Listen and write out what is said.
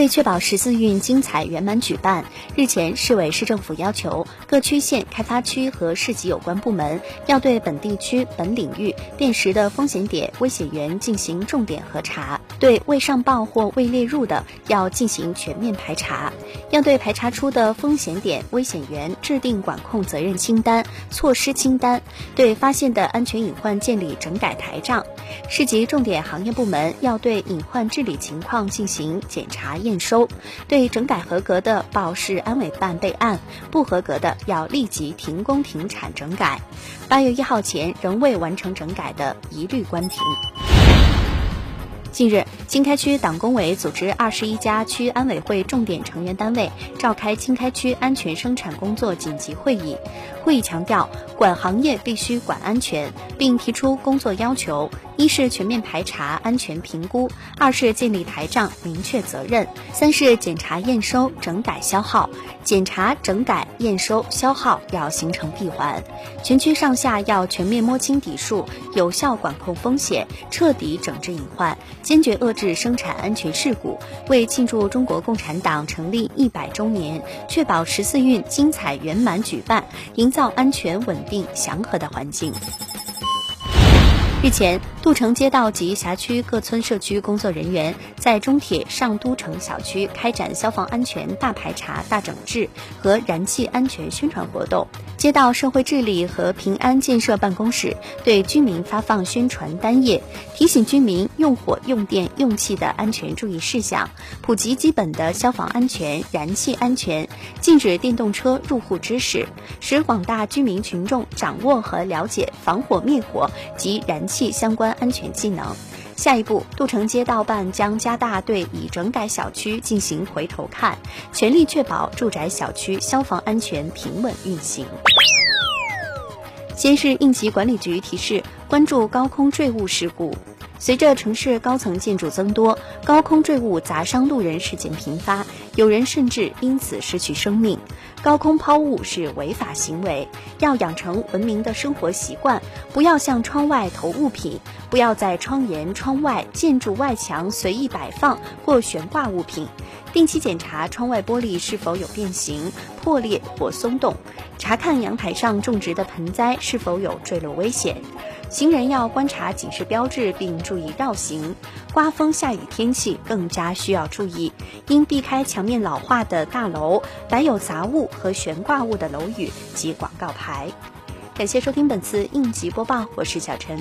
为确保十四运精彩圆满举办，日前，市委市政府要求各区县开发区和市级有关部门要对本地区本领域辨识的风险点、危险源进行重点核查，对未上报或未列入的要进行全面排查，要对排查出的风险点、危险源制定管控责任清单、措施清单，对发现的安全隐患建立整改台账。市级重点行业部门要对隐患治理情况进行检查。验验收，对整改合格的报市安委办备案，不合格的要立即停工停产整改。八月一号前仍未完成整改的，一律关停。近日，经开区党工委组织二十一家区安委会重点成员单位召开经开区安全生产工作紧急会议。会议强调，管行业必须管安全，并提出工作要求：一是全面排查、安全评估；二是建立台账、明确责任；三是检查验收、整改消耗。检查、整改、验收、消耗要形成闭环，全区上下要全面摸清底数，有效管控风险，彻底整治隐患，坚决遏制生产安全事故，为庆祝中国共产党成立一百周年，确保十四运精彩圆满举办，营造安全、稳定、祥和的环境。日前，杜城街道及辖区各村社区工作人员在中铁上都城小区开展消防安全大排查、大整治和燃气安全宣传活动。街道社会治理和平安建设办公室对居民发放宣传单页，提醒居民用火、用电、用气的安全注意事项，普及基本的消防安全、燃气安全、禁止电动车入户知识，使广大居民群众掌握和了解防火灭火及燃。气相关安全技能。下一步，杜城街道办将加大对已整改小区进行回头看，全力确保住宅小区消防安全平稳运行。先是应急管理局提示关注高空坠物事故。随着城市高层建筑增多，高空坠物砸伤路人事件频发，有人甚至因此失去生命。高空抛物是违法行为，要养成文明的生活习惯，不要向窗外投物品，不要在窗沿、窗外、建筑外墙随意摆放或悬挂物品。定期检查窗外玻璃是否有变形、破裂或松动，查看阳台上种植的盆栽是否有坠落危险。行人要观察警示标志，并注意绕行。刮风下雨天气更加需要注意，应避开墙面老化的大楼、摆有杂物和悬挂物的楼宇及广告牌。感谢收听本次应急播报，我是小陈。